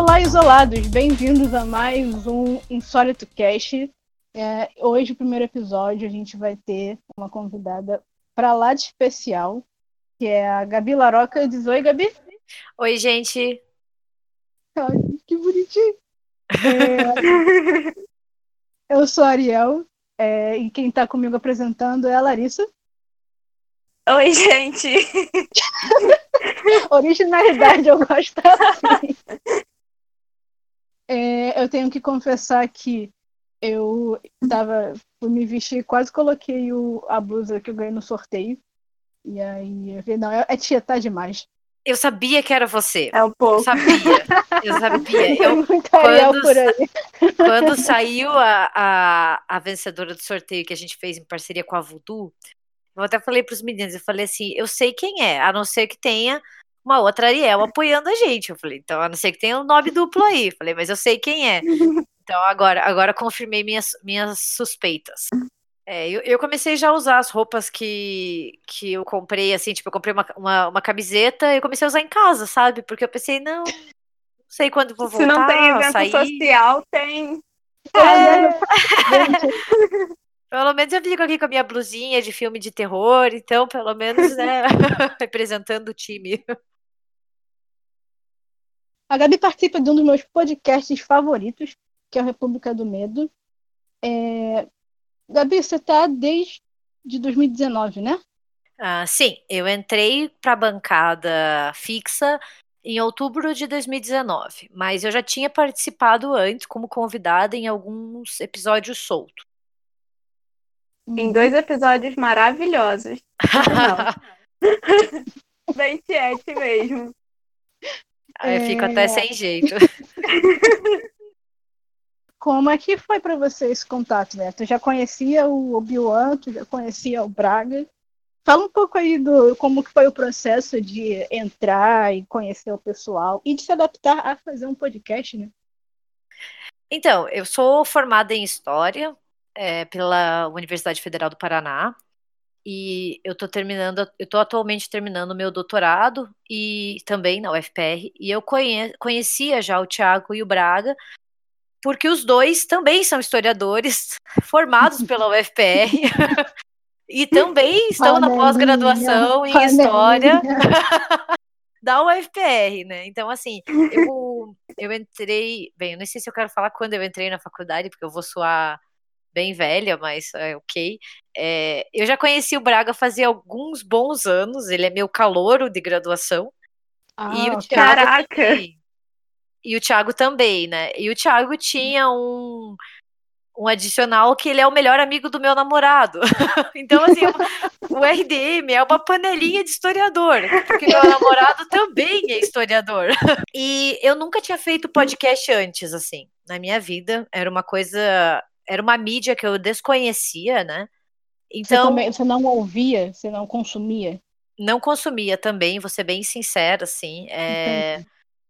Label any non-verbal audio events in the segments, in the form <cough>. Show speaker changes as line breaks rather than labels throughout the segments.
Olá, isolados! Bem-vindos a mais um Insólito Cast. É, hoje, o primeiro episódio, a gente vai ter uma convidada para lá de especial, que é a Gabi Laroca. Diz oi, Gabi.
Oi, gente.
Ai, que bonitinho. É, eu sou a Ariel, é, e quem está comigo apresentando é a Larissa.
Oi, gente. <laughs>
Originalidade, eu gosto assim. É, eu tenho que confessar que eu tava, fui me vestir, quase coloquei o, a blusa que eu ganhei no sorteio. E aí eu falei, não, é, é tia, tá demais.
Eu sabia que era você.
É um pouco.
Eu sabia. Eu sabia. <laughs> Eu,
Ariel
quando
por aí. <laughs>
quando saiu a, a, a vencedora do sorteio que a gente fez em parceria com a Voodoo, eu até falei pros meninos, eu falei assim, eu sei quem é, a não ser que tenha uma outra Ariel apoiando a gente. Eu falei, então, a não ser que tenha um nome duplo aí. Eu falei, mas eu sei quem é. <laughs> Então, agora, agora confirmei minhas, minhas suspeitas. É, eu, eu comecei já a usar as roupas que, que eu comprei, assim, tipo, eu comprei uma, uma, uma camiseta e eu comecei a usar em casa, sabe? Porque eu pensei, não, não sei quando vou
Se
voltar,
não tem evento
sair.
social, tem.
É, <laughs>
Pelo menos eu fico aqui com a minha blusinha de filme de terror, então, pelo menos, né, <laughs> representando o time.
A Gabi participa de um dos meus podcasts favoritos, que é o República do Medo. É, Gabi, você tá desde 2019, né?
Ah, sim, eu entrei para a bancada fixa em outubro de 2019, mas eu já tinha participado antes como convidada em alguns episódios soltos.
Em dois episódios maravilhosos. <laughs> <laughs> Bem tiete mesmo.
Aí eu fico
É.
até sem jeito. <laughs>
Como é que foi para você esse contato, né? Tu já conhecia o Obi-Wan, tu já conhecia o Braga. Fala um pouco aí do como que foi o processo de entrar e conhecer o pessoal e de se adaptar a fazer um podcast, né?
Então, eu sou formada em História é, pela Universidade Federal do Paraná e eu tô terminando, eu tô atualmente terminando meu doutorado e também na UFPR e eu conhe- conhecia já o Tiago e o Braga porque os dois também são historiadores <laughs> formados pela UFPR <laughs> e também estão na
Panelinha,
pós-graduação em. História <laughs> da UFPR, né? Então, assim, eu, eu entrei. Bem, eu não sei se eu quero falar quando eu entrei na faculdade, porque eu vou soar bem velha, mas é ok. É, eu já conheci o Braga fazia alguns bons anos, ele é meu calouro de graduação.
Ah,
e o. Thiago
Caraca!
também. E o Thiago também, né? E o Thiago tinha um, um adicional que ele é o melhor amigo do meu namorado. <laughs> então, assim, o, o RDM é uma panelinha de historiador, porque meu namorado também é historiador. <laughs> E eu nunca tinha feito podcast antes, assim, na minha vida. Era uma coisa. Era uma mídia que eu desconhecia, né?
Você,
Então,
também, você não ouvia, você não consumia.
não consumia também, vou ser bem sincera, assim. É,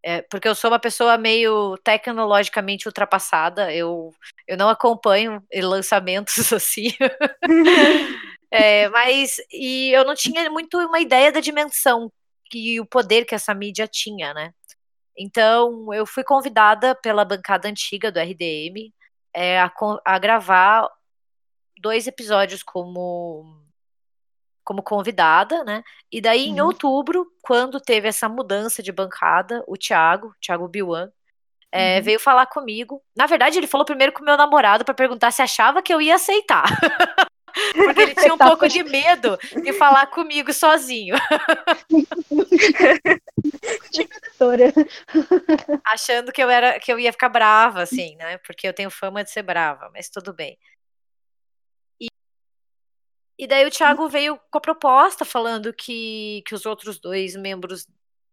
é, porque eu sou uma pessoa meio tecnologicamente ultrapassada, eu, eu não acompanho lançamentos <laughs> assim. <laughs> É, mas e eu não tinha muito uma ideia da dimensão e o poder que essa mídia tinha, né? Então eu fui convidada pela bancada antiga do RDM é, a, a gravar dois episódios como como convidada, né? E daí, em
Uhum.
outubro, quando teve essa mudança de bancada, o Thiago, Thiago Biwan, é,
Uhum.
veio falar comigo. Na verdade, ele falou primeiro com o meu namorado para perguntar se achava que eu ia aceitar. <laughs> Porque ele tinha um pouco de medo de falar comigo sozinho, achando que eu era que eu ia ficar brava, assim, né? Porque eu tenho fama de ser brava, mas tudo bem. E, e daí o Thiago veio com a proposta falando que, que os outros dois membros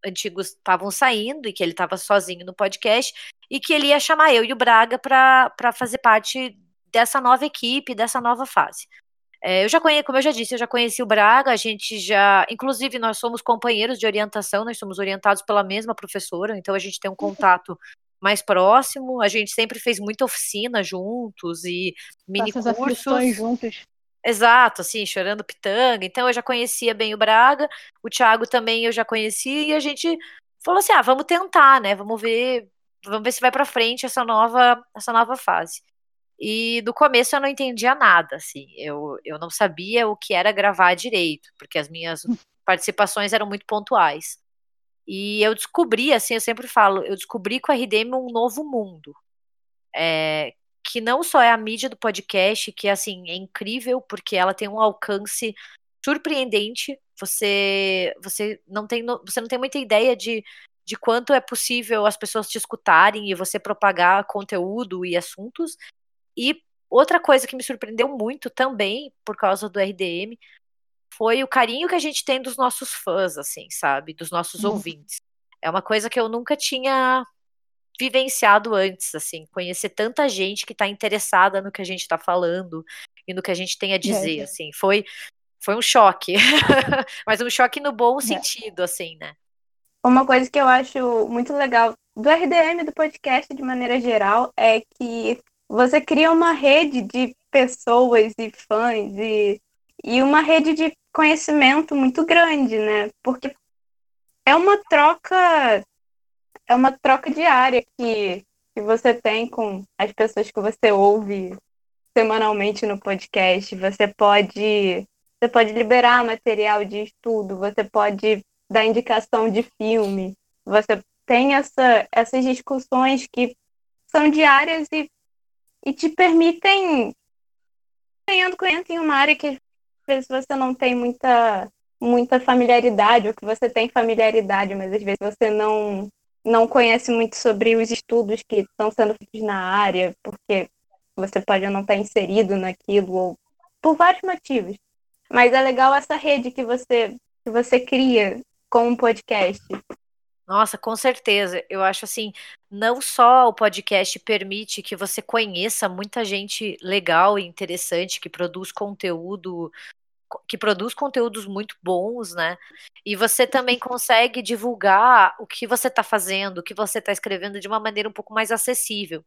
antigos estavam saindo e que ele estava sozinho no podcast e que ele ia chamar eu e o Braga para fazer parte dessa nova equipe, dessa nova fase. É, eu já conheço, como eu já disse, eu já conheci o Braga, a gente já, inclusive nós somos companheiros de orientação, nós somos orientados pela mesma professora, então a gente tem um contato mais próximo, a gente sempre fez muita oficina juntos e mini
Passa as
cursos.
juntos.
Exato, assim, chorando pitanga. Então eu já conhecia bem o Braga, o Thiago também eu já conhecia, e a gente falou assim: ah, vamos tentar, né? Vamos ver vamos ver se vai para frente essa nova, essa nova fase. E do começo eu não entendia nada, assim. Eu, eu não sabia o que era gravar direito, porque as minhas participações eram muito pontuais. E eu descobri, assim, eu sempre falo, eu descobri com a RDM um novo mundo. É, que não só é a mídia do podcast, que assim, é incrível, porque ela tem um alcance surpreendente. Você você não tem você não tem muita ideia de, de quanto é possível as pessoas te escutarem e você propagar conteúdo e assuntos. E outra coisa que me surpreendeu muito também por causa do RDM foi o carinho que a gente tem dos nossos fãs, assim, sabe, dos nossos uhum. ouvintes. É uma coisa que eu nunca tinha vivenciado antes, assim, conhecer tanta gente que está interessada no que a gente está falando e no que a gente tem a dizer, é. assim, foi foi um choque, <laughs> mas um choque no bom é. sentido, assim, né?
Uma coisa que eu acho muito legal do RDM, do podcast de maneira geral, é que você cria uma rede de pessoas e fãs e, e uma rede de conhecimento muito grande, né? Porque é uma troca é uma troca diária que, que você tem com as pessoas que você ouve semanalmente no podcast. Você pode você pode liberar material de estudo, você pode dar indicação de filme. Você tem essa, essas discussões que são diárias e, e te permitem ganhando conhecimento em uma área que às vezes você não tem muita muita familiaridade, ou que você tem familiaridade, mas às vezes você não não conhece muito sobre os estudos que estão sendo feitos na área, porque você pode não estar inserido naquilo, ou por vários motivos. Mas é legal essa rede que você, que você cria com um podcast.
Nossa, com certeza. Eu acho assim, não só o podcast permite que você conheça muita gente legal e interessante que produz conteúdo que produz conteúdos muito bons, né? E você também consegue divulgar o que você está fazendo, o que você está escrevendo de uma maneira um pouco mais acessível.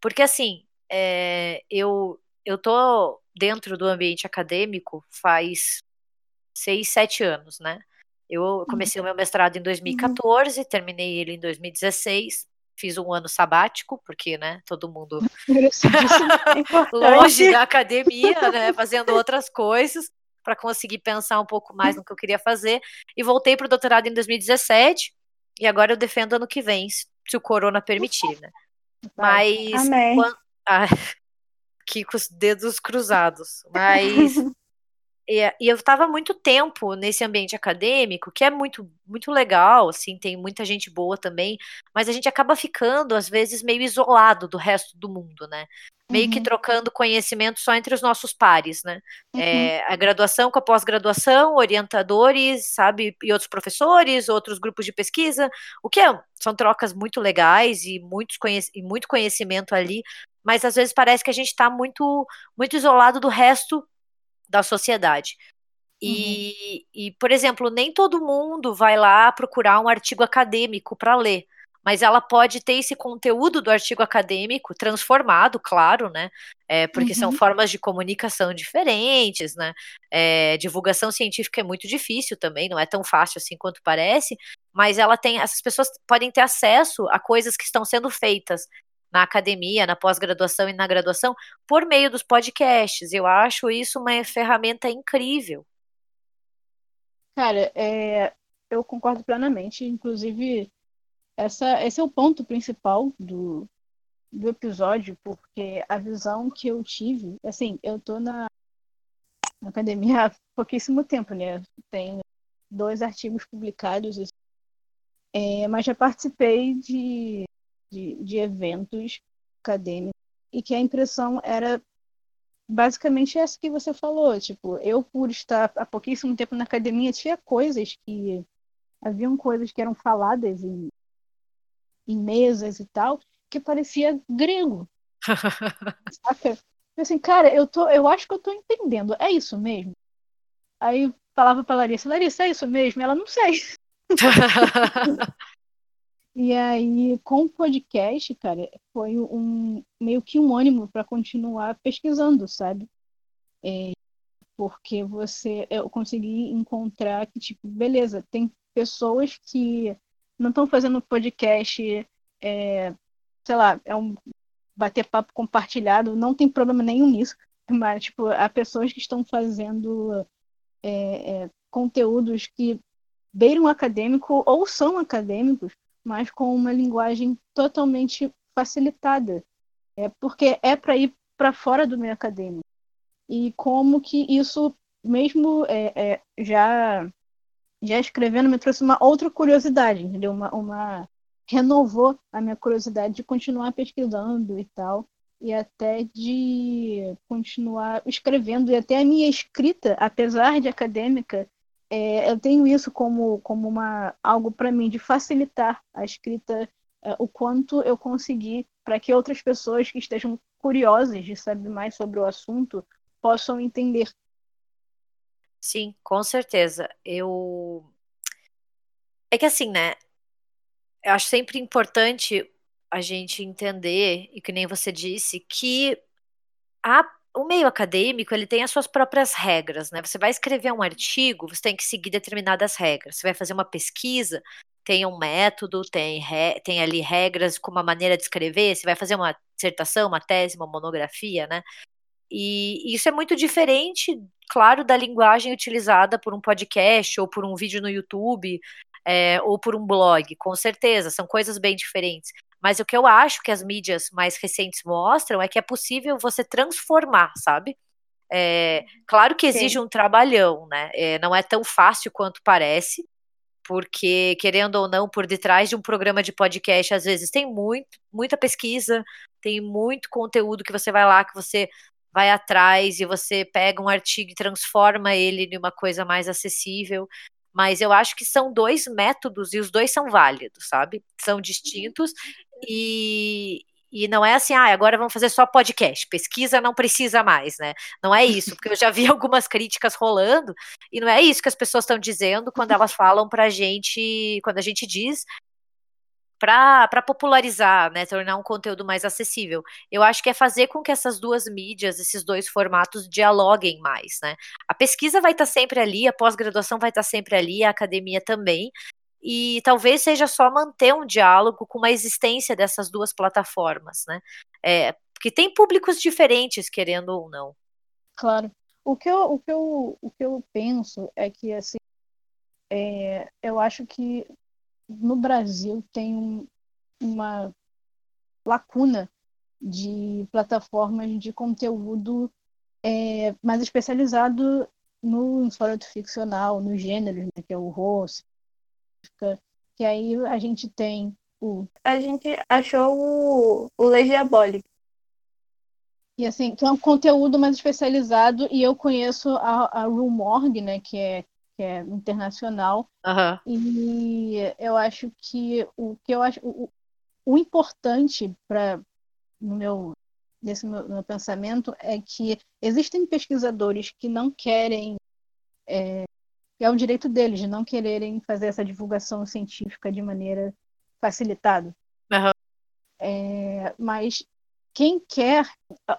Porque assim, é, eu eu tô dentro do ambiente acadêmico faz seis, sete anos, né? Eu comecei uhum. o meu mestrado em 2014, uhum. terminei ele em 2016, fiz um ano sabático, porque, né, todo mundo <laughs> <laughs> longe da academia, né, fazendo outras coisas para conseguir pensar um pouco mais no que eu queria fazer. E voltei para o doutorado em 2017 e agora eu defendo ano que vem, se o corona permitir, né? <laughs> Mas.
Amém. Quando,
ah, aqui com os dedos cruzados. Mas E, e eu estava muito tempo nesse ambiente acadêmico, que é muito, muito legal, assim, tem muita gente boa também, mas a gente acaba ficando, às vezes, meio isolado do resto do mundo, né? Meio uhum. que trocando conhecimento só entre os nossos pares, né? Uhum. É, a graduação com a pós-graduação, orientadores, sabe, e outros professores, outros grupos de pesquisa, o que é, são trocas muito legais e, muitos e muito conhecimento ali, mas às vezes parece que a gente está muito, muito isolado do resto da sociedade. E, uhum. e, por exemplo, nem todo mundo vai lá procurar um artigo acadêmico para ler, mas ela pode ter esse conteúdo do artigo acadêmico transformado, claro, né? É, porque uhum. são formas de comunicação diferentes, né? É, divulgação científica é muito difícil também, não é tão fácil assim quanto parece, mas ela tem, essas pessoas podem ter acesso a coisas que estão sendo feitas na academia, na pós-graduação e na graduação, por meio dos podcasts. Eu acho isso uma ferramenta incrível.
Cara, é, eu concordo plenamente. Inclusive, essa, esse é o ponto principal do, do episódio, porque a visão que eu tive, assim, eu tô na, na academia há pouquíssimo tempo, né? Tem dois artigos publicados, é, mas já participei de de, de eventos acadêmicos e que a impressão era basicamente essa que você falou. Tipo, eu, por estar há pouquíssimo tempo na academia, tinha coisas que. Haviam coisas que eram faladas em, em mesas e tal, que parecia grego. <laughs> Saca? assim, cara, eu, tô, eu acho que eu tô entendendo. É isso mesmo? Aí falava pra Larissa, Larissa, é isso mesmo? Ela não sei. <laughs> E aí, com o podcast, cara, foi um meio que um ânimo para continuar pesquisando, sabe? É, porque você, eu consegui encontrar que, tipo, beleza, tem pessoas que não estão fazendo podcast é, sei lá, é um bater papo compartilhado, não tem problema nenhum nisso, <laughs> mas, tipo, há pessoas que estão fazendo é, é, conteúdos que beiram acadêmico ou são acadêmicos, mas com uma linguagem totalmente facilitada, é porque é para ir para fora do meio acadêmico. E como que isso, mesmo é, é, já já escrevendo, me trouxe uma outra curiosidade, entendeu? Uma, uma renovou a minha curiosidade de continuar pesquisando e tal, e até de continuar escrevendo, e até a minha escrita, apesar de acadêmica, é, eu tenho isso como, como uma, algo para mim de facilitar a escrita, é, o quanto eu consegui para que outras pessoas que estejam curiosas de saber mais sobre o assunto possam entender.
Sim, com certeza. Eu. É que assim, né? Eu acho sempre importante a gente entender, e que nem você disse, que a o meio acadêmico ele tem as suas próprias regras, né? Você vai escrever um artigo, você tem que seguir determinadas regras. Você vai fazer uma pesquisa, tem um método, tem, re, tem ali regras com uma maneira de escrever. Você vai fazer uma dissertação, uma tese, uma monografia, né? E isso é muito diferente, claro, da linguagem utilizada por um podcast ou por um vídeo no YouTube é, ou por um blog, com certeza, são coisas bem diferentes. Mas o que eu acho que as mídias mais recentes mostram é que é possível você transformar, sabe? É, claro que exige Sim. um trabalhão, né? É, não é tão fácil quanto parece, porque, querendo ou não, por detrás de um programa de podcast, às vezes tem muito, muita pesquisa, tem muito conteúdo que você vai lá, que você vai atrás e você pega um artigo e transforma ele em uma coisa mais acessível. Mas eu acho que são dois métodos e os dois são válidos, sabe? São distintos e, e não é assim, ah, agora vamos fazer só podcast, pesquisa não precisa mais, né? Não é isso, porque eu já vi <laughs> algumas críticas rolando, e não é isso que as pessoas estão dizendo quando elas falam pra gente, quando a gente diz para popularizar, né, tornar um conteúdo mais acessível. Eu acho que é fazer com que essas duas mídias, esses dois formatos dialoguem mais, né? A pesquisa vai estar tá sempre ali, a pós-graduação vai estar tá sempre ali, a academia também, e talvez seja só manter um diálogo com a existência dessas duas plataformas, né? É, porque tem públicos diferentes, querendo ou não.
Claro. O que eu, o que eu, o que eu penso é que, assim, é, eu acho que no Brasil tem um, uma lacuna de plataformas de conteúdo é, mais especializado no história ficcional, no gênero, né, que é o horror, que aí a gente tem o.
A gente achou o, o Legiabolic.
E assim, que é um conteúdo mais especializado, e eu conheço a, a Rue Morgue, né, que é, que é internacional.
Uhum.
E eu acho que o que eu acho. O, o importante para no meu nesse meu, meu, pensamento é que existem pesquisadores que não querem é, é um direito deles de não quererem fazer essa divulgação científica de maneira facilitada.
Uhum.
É, mas quem quer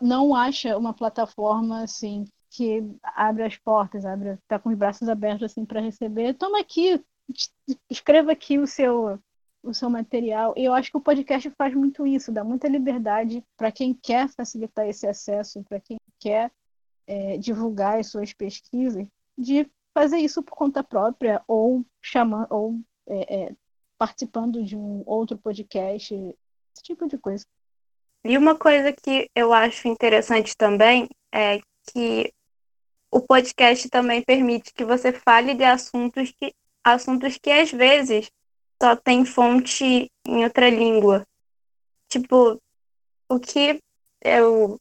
não acha uma plataforma assim que abre as portas, abre, tá com os braços abertos assim para receber. Toma aqui, escreva aqui o seu o seu material. E eu acho que o podcast faz muito isso, dá muita liberdade para quem quer facilitar esse acesso, para quem quer é, divulgar as suas pesquisas, de fazer isso por conta própria ou chamando ou é, é, participando de um outro podcast, esse tipo de coisa.
E uma coisa que eu acho interessante também é que o podcast também permite que você fale de assuntos que assuntos que às vezes só tem fonte em outra língua. Tipo, o que eu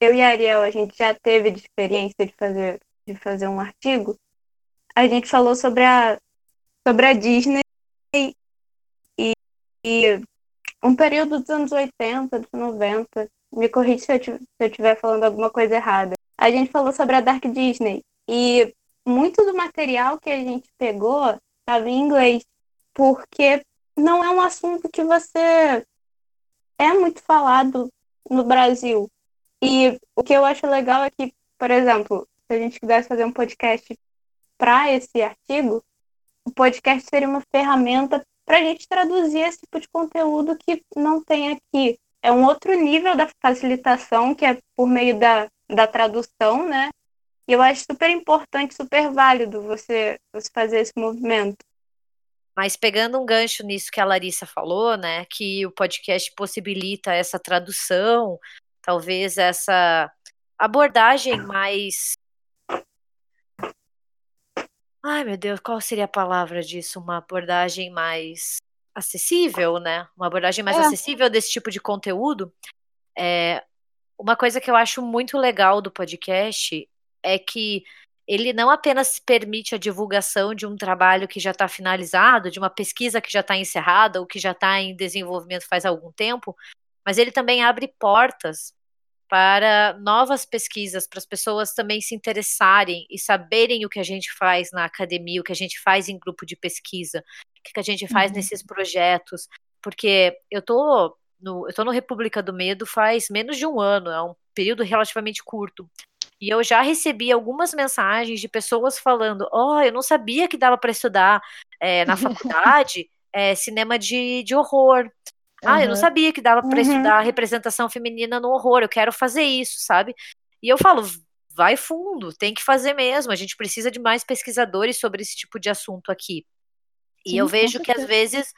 eu e a Ariel a gente já teve de experiência de fazer de fazer um artigo, a gente falou sobre a, sobre a Disney e, e um período dos anos 80, dos 90. Me corrija se eu estiver falando alguma coisa errada. A gente falou sobre a Dark Disney e muito do material que a gente pegou estava em inglês, porque não é um assunto que você é muito falado no Brasil. E o que eu acho legal é que, por exemplo, se a gente quisesse fazer um podcast para esse artigo, o podcast seria uma ferramenta para a gente traduzir esse tipo de conteúdo que não tem aqui. É um outro nível da facilitação, que é por meio da, da tradução, né? E eu acho super importante, super válido você, você fazer esse movimento.
Mas pegando um gancho nisso que a Larissa falou, né, que o podcast possibilita essa tradução, talvez essa abordagem mais Ai, meu Deus, qual seria a palavra disso? Uma abordagem mais acessível, né? Uma abordagem mais é. acessível desse tipo de conteúdo. É, uma coisa que eu acho muito legal do podcast é que ele não apenas permite a divulgação de um trabalho que já está finalizado, de uma pesquisa que já está encerrada ou que já está em desenvolvimento faz algum tempo, mas ele também abre portas para novas pesquisas, para as pessoas também se interessarem e saberem o que a gente faz na academia, o que a gente faz em grupo de pesquisa, o que a gente faz uhum. nesses projetos, porque eu tô no, eu tô no República do Medo faz menos de um ano, é um período relativamente curto. E eu já recebi algumas mensagens de pessoas falando: Ó, oh, eu não sabia que dava para estudar é, na <laughs> faculdade é, cinema de, de horror. Ah, uhum. eu não sabia que dava para uhum. estudar representação feminina no horror, eu quero fazer isso, sabe? E eu falo, vai fundo, tem que fazer mesmo. A gente precisa de mais pesquisadores sobre esse tipo de assunto aqui. E Sim, eu vejo que às vezes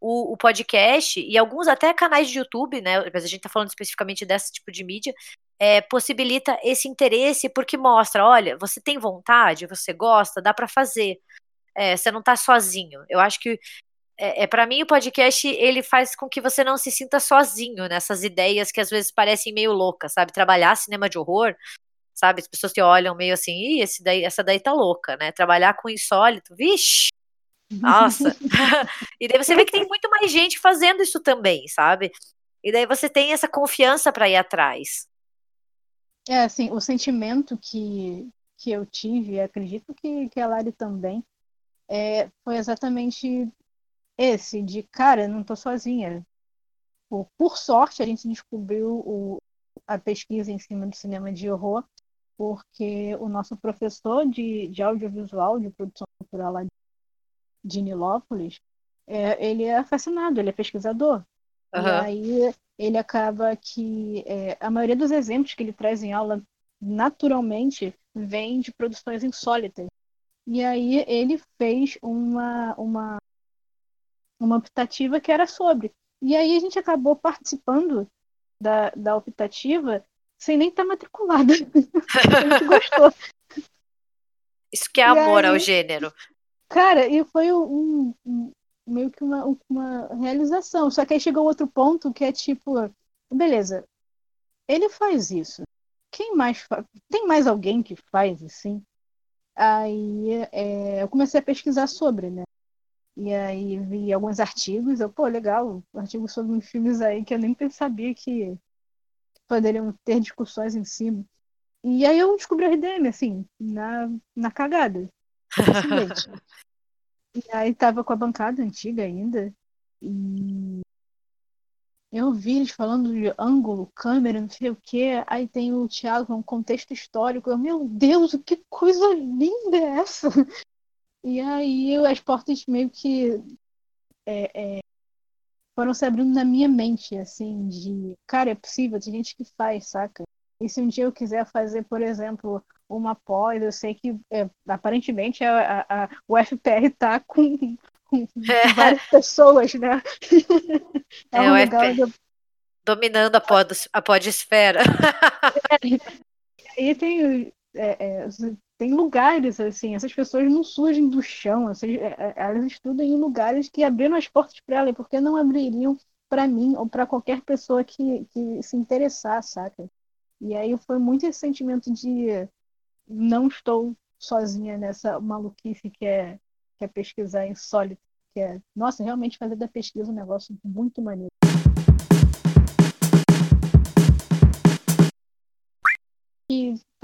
o, o, podcast e alguns até canais de YouTube, né? Mas a gente tá falando especificamente desse tipo de mídia, é, possibilita esse interesse porque mostra, olha, você tem vontade, você gosta, dá para fazer. É, você não tá sozinho. Eu acho que é, é para mim o podcast ele faz com que você não se sinta sozinho nessas ideias que às vezes parecem meio loucas, sabe? Trabalhar cinema de horror, sabe? As pessoas te olham meio assim, Ih, esse daí, essa daí tá louca, né? Trabalhar com insólito, vixe, nossa. <laughs> e daí você vê que tem muito mais gente fazendo isso também, sabe? E daí você tem essa confiança para ir atrás.
É, assim, o sentimento que, que eu tive, acredito que, que a Lari também, é, foi exatamente esse de, cara, não tô sozinha. Por, por sorte, a gente descobriu o, a pesquisa em cima do cinema de horror, porque o nosso professor de, de audiovisual, de produção cultural lá de Nilópolis, é, ele é fascinado, ele é pesquisador. Uhum. E aí ele acaba que é, a maioria dos exemplos que ele traz em aula, naturalmente, vem de produções insólitas. E aí ele fez uma, uma uma optativa que era sobre. E aí a gente acabou participando da, da optativa sem nem estar tá matriculada. <laughs> a gente gostou.
Isso que é amor aí, ao gênero.
Cara, e foi um, um, meio que uma, uma realização. Só que aí chegou outro ponto que é tipo, beleza, ele faz isso. Quem mais fa... Tem mais alguém que faz assim? Aí é, eu comecei a pesquisar sobre, né? E aí vi alguns artigos, eu, pô, legal, artigos sobre filmes aí que eu nem sabia que poderiam ter discussões em cima. E aí eu descobri o RDM, assim, na, na cagada. <laughs> e aí tava com a bancada antiga ainda. E eu vi eles falando de ângulo, câmera, não sei o quê. Aí tem o Thiago, um contexto histórico. Eu, meu Deus, que coisa linda é essa? E aí as portas meio que é, é, foram se abrindo na minha mente, assim, de cara, é possível, tem gente que faz, saca? E se um dia eu quiser fazer, por exemplo, uma pós, eu sei que é, aparentemente a, a, a, o FPR tá com, com é. várias pessoas, né? <laughs>
é, um o FPR de... dominando a, pod, a podesfera. <laughs>
E tem é, é, tem lugares assim, essas pessoas não surgem do chão, é, é, elas estudam em lugares que abriram as portas para elas, porque não abririam para mim ou para qualquer pessoa que, que se interessar, saca? E aí foi muito esse sentimento de não estou sozinha nessa maluquice que é, que é pesquisar insólito, que é, nossa, realmente fazer da pesquisa um negócio muito maneiro.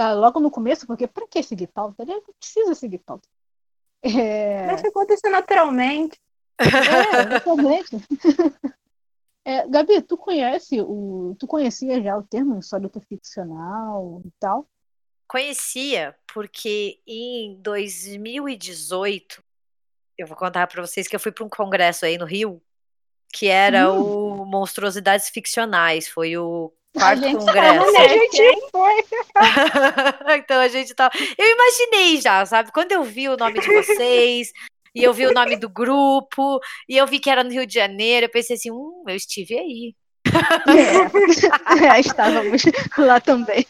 Tá logo no começo, porque para que seguir pauta? Ele não precisa seguir pauta.
É... Deixa acontecer naturalmente.
É, naturalmente. <laughs> É, Gabi, tu conhece o. Tu conhecia já o termo insólito ficcional e tal?
Conhecia, porque em 2018 eu vou contar para vocês que eu fui para um congresso aí no Rio, que era hum. o Monstruosidades Ficcionais, foi o quarto a congresso.
A gente foi. <laughs>
então a gente tá. Eu imaginei já, sabe? Quando eu vi o nome de vocês, <laughs> e eu vi o nome do grupo, e eu vi que era no Rio de Janeiro, eu pensei assim, hum, eu estive aí.
É, <laughs> é estávamos lá também.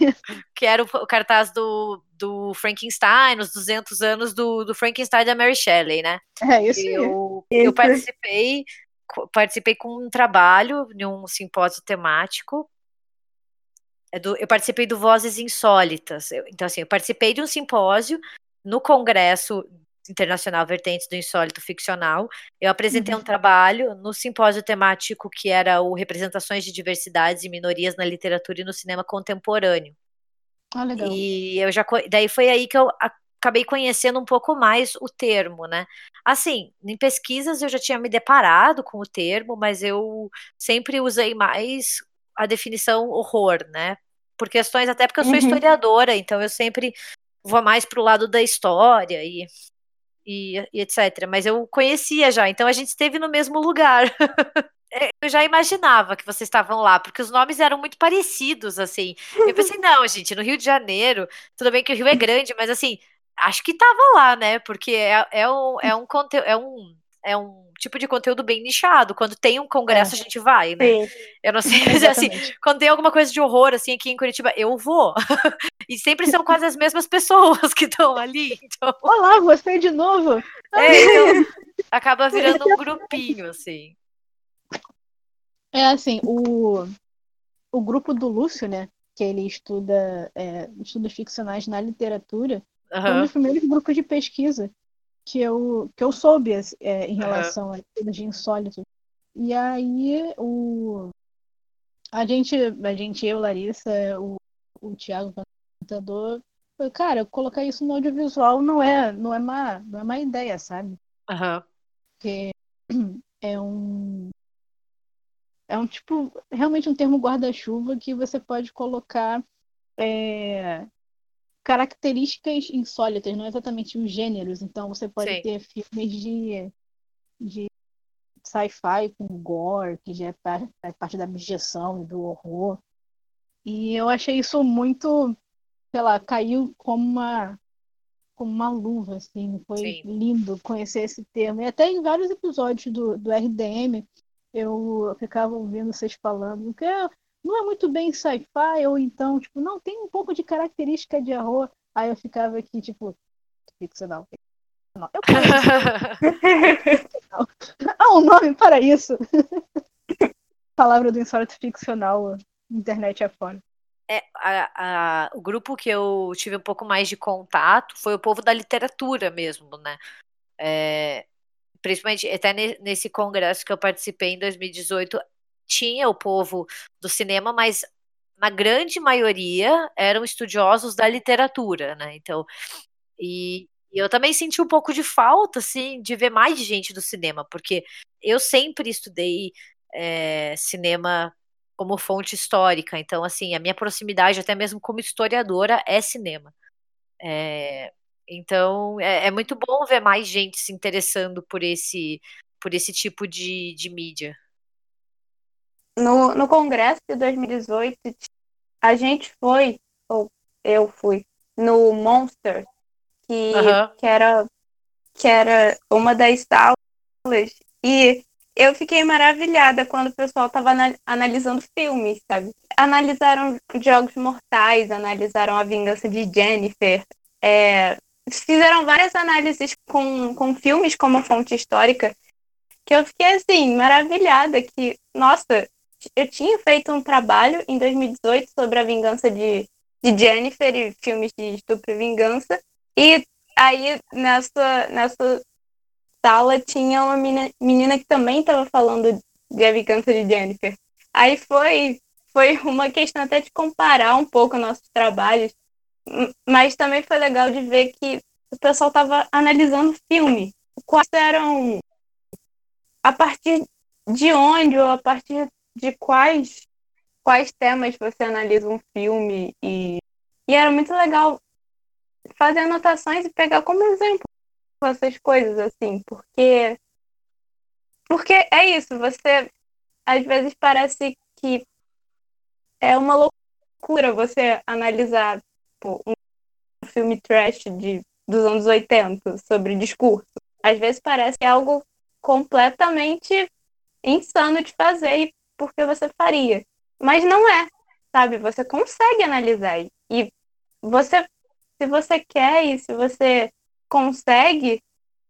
Que era o, cartaz do, do Frankenstein, os 200 anos do, do Frankenstein da Mary Shelley, né?
É, isso
eu, eu participei, participei com um trabalho em um simpósio temático. É do, eu participei do Vozes Insólitas. Eu, então, assim, eu participei de um simpósio no Congresso Internacional Vertentes do Insólito Ficcional. Eu apresentei uhum. um trabalho no simpósio temático que era o Representações de Diversidades e Minorias na Literatura e no Cinema Contemporâneo.
Ah, legal.
E eu já daí foi aí que eu acabei conhecendo um pouco mais o termo, né? Assim, em pesquisas eu já tinha me deparado com o termo, mas eu sempre usei mais a definição horror, né? Por questões até porque eu sou uhum. historiadora, então eu sempre vou mais pro lado da história e e, e etc. Mas eu conhecia já, então a gente esteve no mesmo lugar. <laughs> É, eu já imaginava que vocês estavam lá, porque os nomes eram muito parecidos, assim. Eu pensei, <laughs> não, gente, no Rio de Janeiro, tudo bem que o Rio é grande, mas assim, acho que tava lá, né? Porque é, é um, é um conteúdo, é um, é um tipo de conteúdo bem nichado. Quando tem um congresso, é. a gente vai, né? Sim. Eu não sei, <laughs> mas assim, quando tem alguma coisa de horror, assim, aqui em Curitiba, eu vou. <laughs> E sempre são quase as mesmas pessoas que estão ali. Então...
Olá, você de novo?
É, então, acaba virando um grupinho, assim.
É assim, o, o grupo do Lúcio, né? Que ele estuda é, estudos ficcionais na literatura, uhum. foi um dos primeiros grupos de pesquisa que eu, que eu soube é, em relação uhum. a estudos de insólito. E aí o, a gente, a gente, eu, Larissa, o, o Thiago, computador. Cara, colocar isso no audiovisual não é, não é má, não é má ideia, sabe?
Uhum.
Porque <clears throat> é um é um tipo realmente um termo guarda-chuva que você pode colocar é, características insólitas, não exatamente os gêneros. Então você pode Sim. ter filmes de, de sci-fi com gore, que já é parte, é parte da abjeção e do horror. E eu achei isso muito sei lá, caiu como uma como uma luva, assim, foi Sim. lindo conhecer esse termo. E até em vários episódios do, do RDM eu ficava ouvindo vocês falando que é, não é muito bem sci-fi, ou então, tipo, não, tem um pouco de característica de arroz. Aí eu ficava aqui, tipo, ficcional. Não, eu Há <laughs> um nome para isso. <laughs> Palavra do insólito ficcional, internet afora.
É, a, a, o grupo que eu tive um pouco mais de contato foi o povo da literatura mesmo, né? É, principalmente até nesse congresso que eu participei em 2018, tinha o povo do cinema, mas na grande maioria eram estudiosos da literatura, né? Então, e, e eu também senti um pouco de falta, assim, de ver mais gente do cinema, porque eu sempre estudei é, cinema como fonte histórica. Então, assim, a minha proximidade, até mesmo como historiadora, é cinema. É, então, é, é, muito bom ver mais gente se interessando por esse, por esse tipo de, de mídia.
No, no Congresso de 2018, a gente foi, ou eu fui, no Monster, que, que, era, que era uma das salas, e eu fiquei maravilhada quando o pessoal estava analisando filmes, sabe? Analisaram Jogos Mortais, analisaram A Vingança de Jennifer, é, fizeram várias análises com, com filmes como fonte histórica, que eu fiquei assim, maravilhada, que, nossa, eu tinha feito um trabalho em 2018 sobre a vingança de, de Jennifer e filmes de estupro e vingança, e aí nessa, nessa sala tinha uma menina, menina que também estava falando de Vingança de Jennifer. Aí foi, foi uma questão até de comparar um pouco nossos trabalhos, mas também foi legal de ver que o pessoal estava analisando filme. Quais eram. A partir de onde ou a partir de quais, quais temas você analisa um filme. E, e era muito legal fazer anotações e pegar como exemplo essas coisas, assim, porque. Porque é isso, você. Às vezes parece que é uma loucura você analisar tipo, um filme trash de, dos anos 80 sobre discurso. Às vezes parece é algo completamente insano de fazer porque você faria. Mas não é, sabe? Você consegue analisar. E você, se você quer e se você consegue,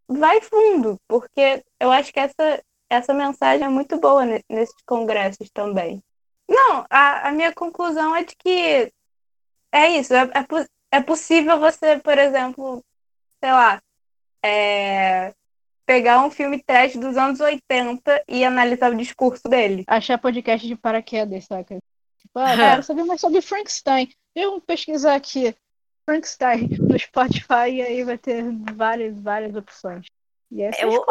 vai fundo, porque eu acho que essa, essa mensagem é muito boa nesses congressos também. Não, a, a minha conclusão é de que é isso, é, é, é possível você, por exemplo, sei lá, é, pegar um filme trash dos anos 80 e analisar o discurso dele.
Achar podcast de paraquedas, saca? Tipo, ah, <laughs> quero saber mais sobre Frankenstein. Eu pesquisar aqui Frankenstein no Spotify e aí vai ter várias, várias opções. E essa é, o,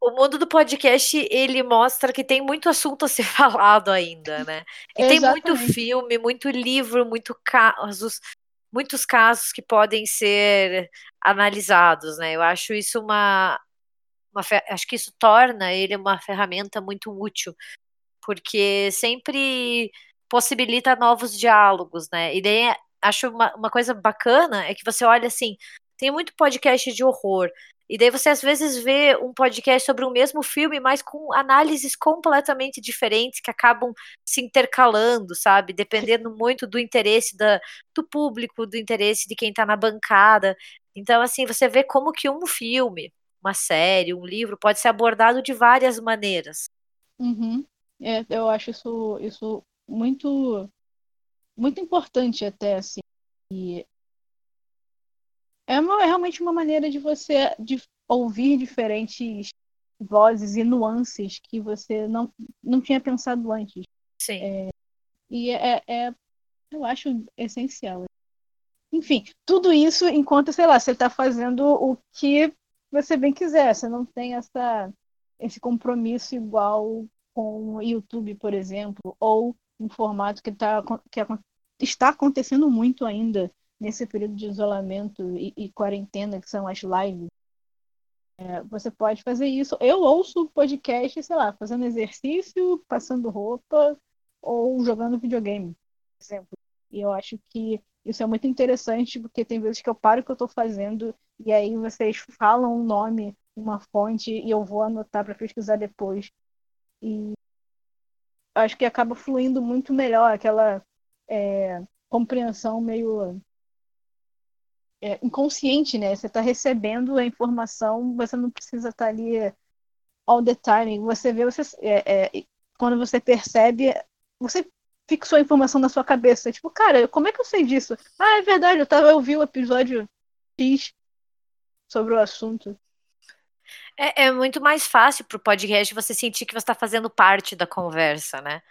o mundo do podcast, ele mostra que tem muito assunto a ser <laughs> falado ainda, né? E tem muito filme, muito livro, muito casos, muitos casos que podem ser analisados, né? Eu acho isso uma, uma acho que isso torna ele uma ferramenta muito útil, porque sempre possibilita novos diálogos, né? E daí acho uma, uma coisa bacana é que você olha assim, tem muito podcast de horror, e daí você às vezes vê um podcast sobre o mesmo filme, mas com análises completamente diferentes que acabam se intercalando, sabe? Dependendo muito do interesse da, do público, do interesse de quem está na bancada. Então, assim, você vê como que um filme, uma série, um livro pode ser abordado de várias maneiras.
Uhum. É, eu acho isso, isso muito, muito importante até, assim. E é, uma, é realmente uma maneira de você de ouvir diferentes vozes e nuances que você não, não tinha pensado antes.
Sim.
É, e é, é, eu acho essencial. Enfim, tudo isso enquanto, sei lá, você está fazendo o que você bem quiser. Você não tem essa, esse compromisso igual com o YouTube, por exemplo, ou um formato que, tá, que está acontecendo muito ainda nesse período de isolamento e, e quarentena, que são as lives. É, você pode fazer isso. Eu ouço podcast, sei lá, fazendo exercício, passando roupa ou jogando videogame, por exemplo. E eu acho que isso é muito interessante, porque tem vezes que eu paro o que eu estou fazendo e aí vocês falam um nome, uma fonte, e eu vou anotar para pesquisar depois. E acho que acaba fluindo muito melhor aquela é, compreensão meio é, inconsciente, né? Você está recebendo a informação, você não precisa estar tá ali all the time. Você vê, você, é, é, quando você percebe, você fixou a informação na sua cabeça. Tipo, cara, como é que eu sei disso? Ah, é verdade, eu, tava, eu vi o episódio X sobre o assunto.
É, é muito mais fácil para o podcast você sentir que você está fazendo parte da conversa, né?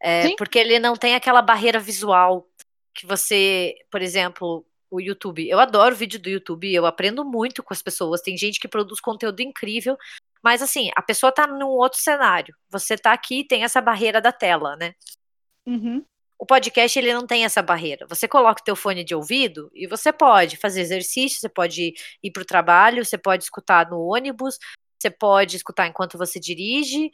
É, porque ele não tem aquela barreira visual que você, por exemplo, o YouTube. Eu adoro vídeo do YouTube, eu aprendo muito com as pessoas. Tem gente que produz conteúdo incrível, mas assim, a pessoa tá num outro cenário. Você tá aqui tem essa barreira da tela, né?
Uhum.
O podcast ele não tem essa barreira. Você coloca o teu fone de ouvido e você pode fazer exercício, você pode ir para o trabalho, você pode escutar no ônibus, você pode escutar enquanto você dirige,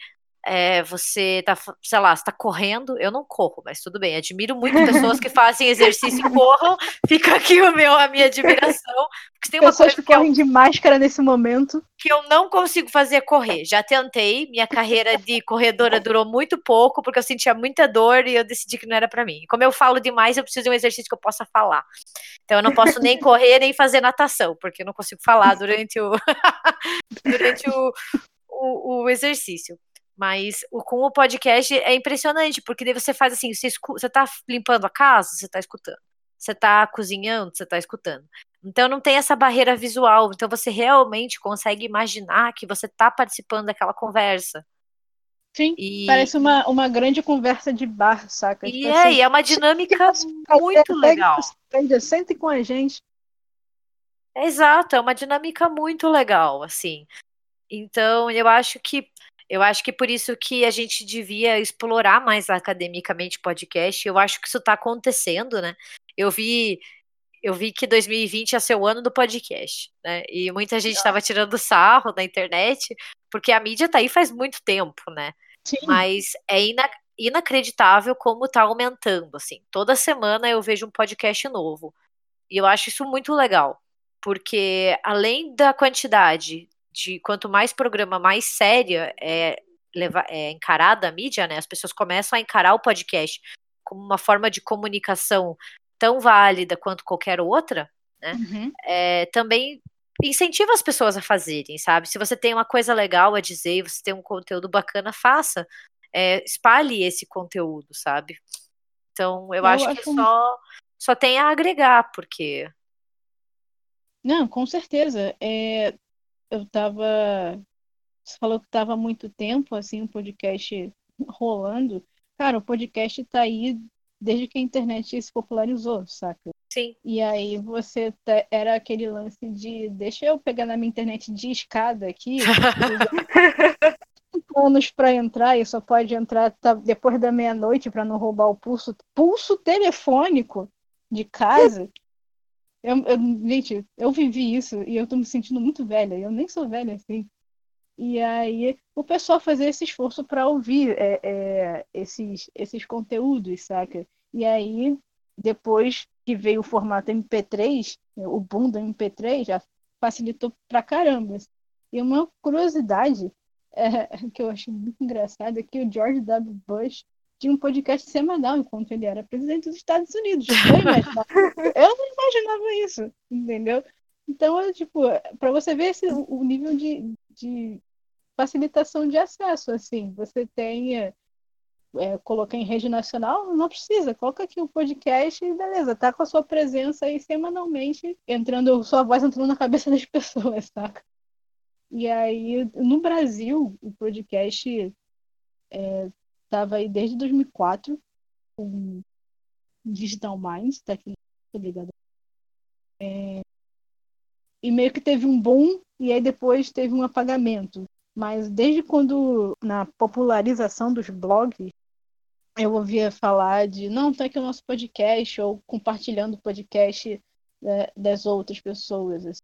é, você tá, sei lá, está correndo, eu não corro, mas tudo bem, admiro muito pessoas que fazem exercício e corram, <laughs> fica aqui o meu, a minha admiração,
porque tem uma pessoas coisa que, que correm eu, de máscara nesse momento.
Que eu não consigo fazer correr, já tentei, minha carreira de corredora durou muito pouco, porque eu sentia muita dor e eu decidi que não era para mim. Como eu falo demais, eu preciso de um exercício que eu possa falar. Então eu não posso nem correr, nem fazer natação, porque eu não consigo falar durante o, <laughs> durante o, o, o exercício. Mas o, com o podcast é impressionante, porque daí você faz assim, você, escu você tá limpando a casa, você tá escutando. Você tá cozinhando, você tá escutando. Então não tem essa barreira visual. Então você realmente consegue imaginar que você tá participando daquela conversa.
Sim, e... parece uma, uma grande conversa de bar, saca?
E tipo é, assim, e é uma dinâmica <laughs> muito legal.
Sente com a gente.
Exato, é uma dinâmica muito legal, assim. Então, eu acho que eu acho que por isso que a gente devia explorar mais academicamente podcast. Eu acho que isso está acontecendo, né? Eu vi eu vi que 2020 ia ser o ano do podcast, né? E muita gente estava tirando sarro na internet, porque a mídia tá aí faz muito tempo, né? Sim. Mas é ina inacreditável como tá aumentando, assim. Toda semana eu vejo um podcast novo. E eu acho isso muito legal, porque além da quantidade de quanto mais programa, mais séria é, leva, é encarada a mídia, né? As pessoas começam a encarar o podcast como uma forma de comunicação tão válida quanto qualquer outra, né? Uhum. É, também incentiva as pessoas a fazerem, sabe? Se você tem uma coisa legal a dizer, você tem um conteúdo bacana, faça. É, espalhe esse conteúdo, sabe? Então, eu, eu acho, acho, que só, só tem a agregar, porque.
Não, com certeza. É, eu tava. Você falou que tava há muito tempo, assim, o um podcast rolando. Cara, o podcast tá aí desde que a internet se popularizou, saca?
Sim.
E aí você era aquele lance de deixa eu pegar na minha internet de escada aqui. <laughs> anos para entrar e só pode entrar tá, depois da meia-noite para não roubar o pulso pulso telefônico de casa. Eu, eu, gente, eu vivi isso e eu tô me sentindo muito velha. Eu nem sou velha assim. E aí o pessoal fazer esse esforço para ouvir é, é, esses, esses conteúdos, saca? E aí, depois que veio o formato MP3, o boom do MP3 já facilitou pra caramba. E uma curiosidade é, <laughs> que eu acho muito engraçada é que o George W. Bush tinha um podcast semanal enquanto ele era presidente dos Estados Unidos. Eu, <laughs> eu não imaginava isso, entendeu? Então, é, tipo, para você ver esse, o nível de, de facilitação de acesso, assim. Você tem, é, é, colocar em rede nacional, não precisa, coloca aqui o podcast e beleza, tá com a sua presença aí semanalmente, entrando, sua voz entrando na cabeça <laughs> das pessoas, saca? E aí, no Brasil, o podcast estava é, aí desde 2004, com Digital Minds, tá ligado? É, e meio que teve um boom, e aí depois teve um apagamento. Mas desde quando, na popularização dos blogs, eu ouvia falar de, não, tá aqui o nosso podcast, ou compartilhando o podcast né, das outras pessoas. Assim.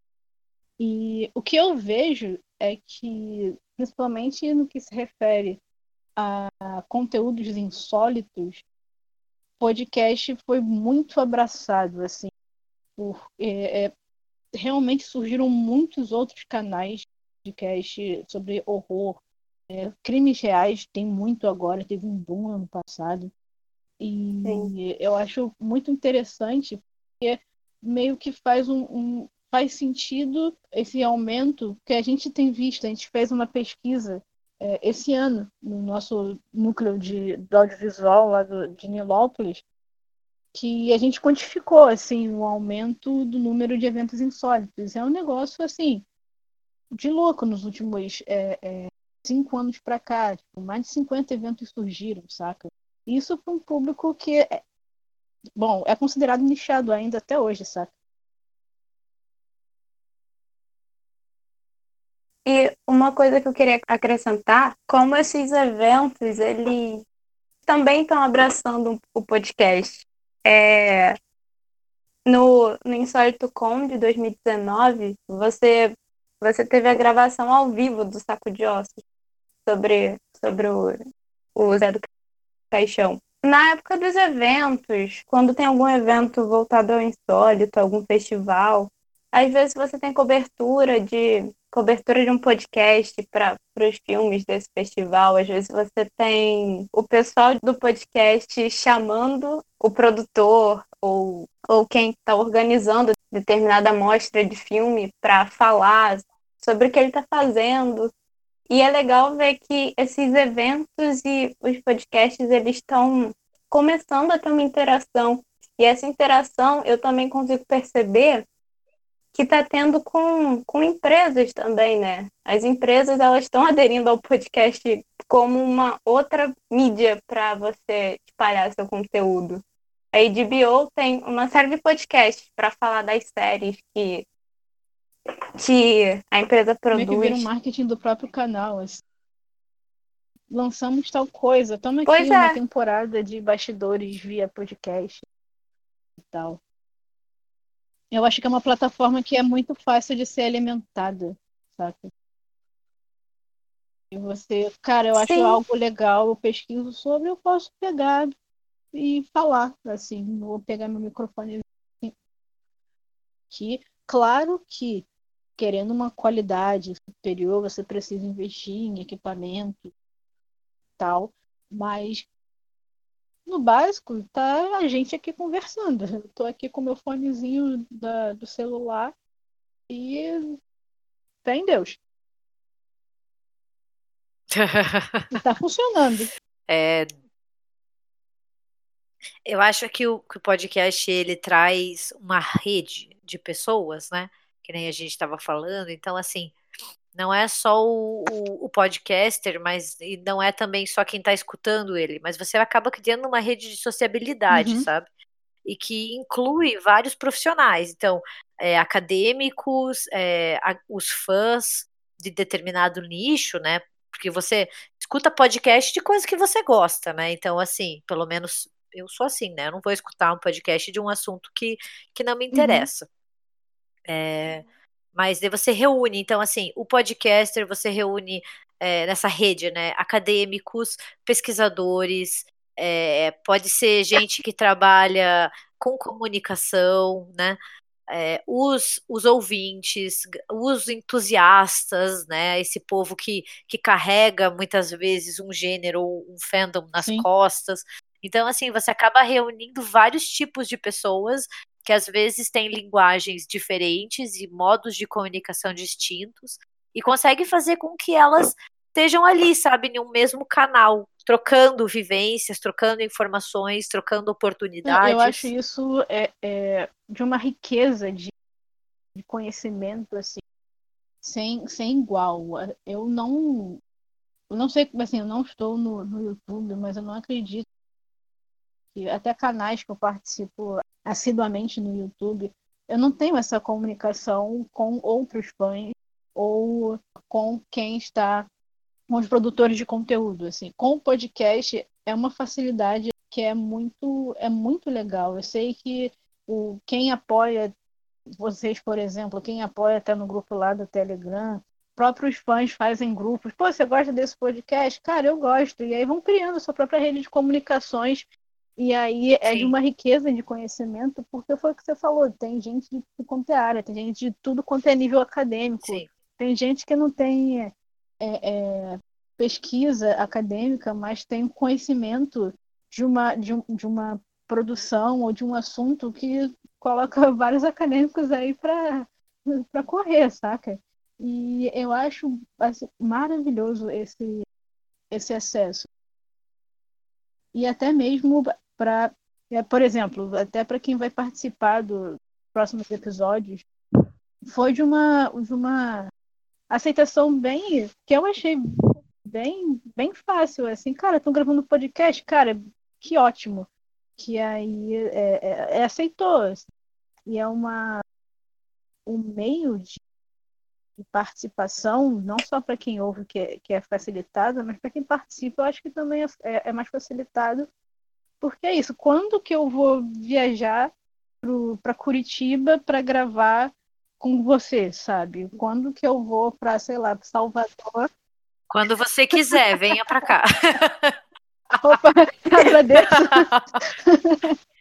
E o que eu vejo é que, principalmente no que se refere a conteúdos insólitos, podcast foi muito abraçado, assim, por, é, é, realmente surgiram muitos outros canais podcast sobre horror. É, crimes reais tem muito agora, teve um boom ano passado. E Sim. eu acho muito interessante, porque meio que faz um, um, faz sentido esse aumento que a gente tem visto. A gente fez uma pesquisa é, esse ano no nosso núcleo de, de audiovisual lá do, de Nilópolis, que a gente quantificou assim o aumento do número de eventos insólitos. É um negócio assim de louco nos últimos é, é, cinco anos para cá. Tipo, mais de 50 eventos surgiram, saca? Isso para um público que, é, bom, é considerado nichado ainda até hoje, saca?
E uma coisa que eu queria acrescentar, como esses eventos, eles também estão abraçando o podcast. É, no, no Insólito Com de 2019, você você teve a gravação ao vivo do Saco de Ossos sobre, sobre o, o Zé do Caixão. Na época dos eventos, quando tem algum evento voltado ao insólito, algum festival, às vezes você tem cobertura de cobertura de um podcast para os filmes desse festival. Às vezes você tem o pessoal do podcast chamando o produtor ou, ou quem está organizando determinada mostra de filme para falar sobre o que ele está fazendo. E é legal ver que esses eventos e os podcasts eles estão começando a ter uma interação. E essa interação eu também consigo perceber que está tendo com, com empresas também, né? As empresas elas estão aderindo ao podcast como uma outra mídia para você espalhar seu conteúdo. A HBO tem uma série de podcasts para falar das séries que que a empresa produz. Como é
que vira um marketing do próprio canal. Assim. Lançamos tal coisa, toma aqui pois uma é. temporada de bastidores via podcast e tal. Eu acho que é uma plataforma que é muito fácil de ser alimentada? E você, cara, eu acho
Sim.
algo legal, eu pesquiso sobre, eu posso pegar e falar, assim, vou pegar meu microfone aqui. Claro que, querendo uma qualidade superior, você precisa investir em equipamento tal, mas no básico, tá a gente aqui conversando. <laughs> Eu tô aqui com meu fonezinho da, do celular e fé em Deus. Tá funcionando. <laughs>
É, eu acho que o, que o podcast ele traz uma rede de pessoas, né? Que nem a gente estava falando. Então, assim, não é só o, o, o, podcaster, mas e não é também só quem está escutando ele, mas você acaba criando uma rede de sociabilidade,
Uhum.
sabe? E que inclui vários profissionais. Então, é, acadêmicos, é, a- os fãs de determinado nicho, né? Porque você escuta podcast de coisa que você gosta, né? Então, assim, pelo menos eu sou assim, né? Eu não vou escutar um podcast de um assunto que, que não me interessa. É, mas daí você reúne, então, assim, o podcaster você reúne é, nessa rede, né? Acadêmicos, pesquisadores, é, pode ser gente que trabalha com comunicação, né? É, os, os ouvintes, os entusiastas, né? Esse povo que, que carrega muitas vezes um gênero, um fandom nas
Sim.
costas. Então, assim, você acaba reunindo vários tipos de pessoas que às vezes têm linguagens diferentes e modos de comunicação distintos e consegue fazer com que elas estejam ali, sabe, em um mesmo canal, trocando vivências, trocando informações, trocando oportunidades.
Eu acho isso é, é, de uma riqueza de, de conhecimento assim, sem, sem igual. Eu não, eu não sei, assim, eu não estou no, no YouTube, mas eu não acredito que até canais que eu participo assiduamente no YouTube, eu não tenho essa comunicação com outros fãs ou com quem está com os produtores de conteúdo, assim. Com o podcast é uma facilidade que é muito é muito legal. Eu sei que o quem apoia vocês, por exemplo, quem apoia até no grupo lá do Telegram, próprios fãs fazem grupos. Pô, você gosta desse podcast? Cara, eu gosto. E aí vão criando a sua própria rede de comunicações. E aí é de
Sim.
uma riqueza de conhecimento, porque foi o que você falou, tem gente de tudo quanto é área, tem gente de tudo quanto é nível acadêmico.
Sim.
Tem gente que não tem é, é, pesquisa acadêmica, mas tem conhecimento de uma, de, um, de uma produção ou de um assunto que coloca <laughs> vários acadêmicos aí para correr, saca? E eu acho assim, maravilhoso esse, esse acesso. E até mesmo para, por exemplo, até para quem vai participar dos próximos episódios, foi de uma, de uma aceitação bem que eu achei bem bem fácil assim cara estão gravando podcast cara que ótimo que aí é, é, é aceitou assim. e é uma um meio de, de participação não só para quem ouve que é, que é facilitado mas para quem participa eu acho que também é, é, mais facilitado porque é isso quando que eu vou viajar para Curitiba para gravar com você, sabe? Quando que eu vou para, sei lá, Salvador?
Quando você quiser, venha para cá.
Opa, <laughs> agradeço. <laughs>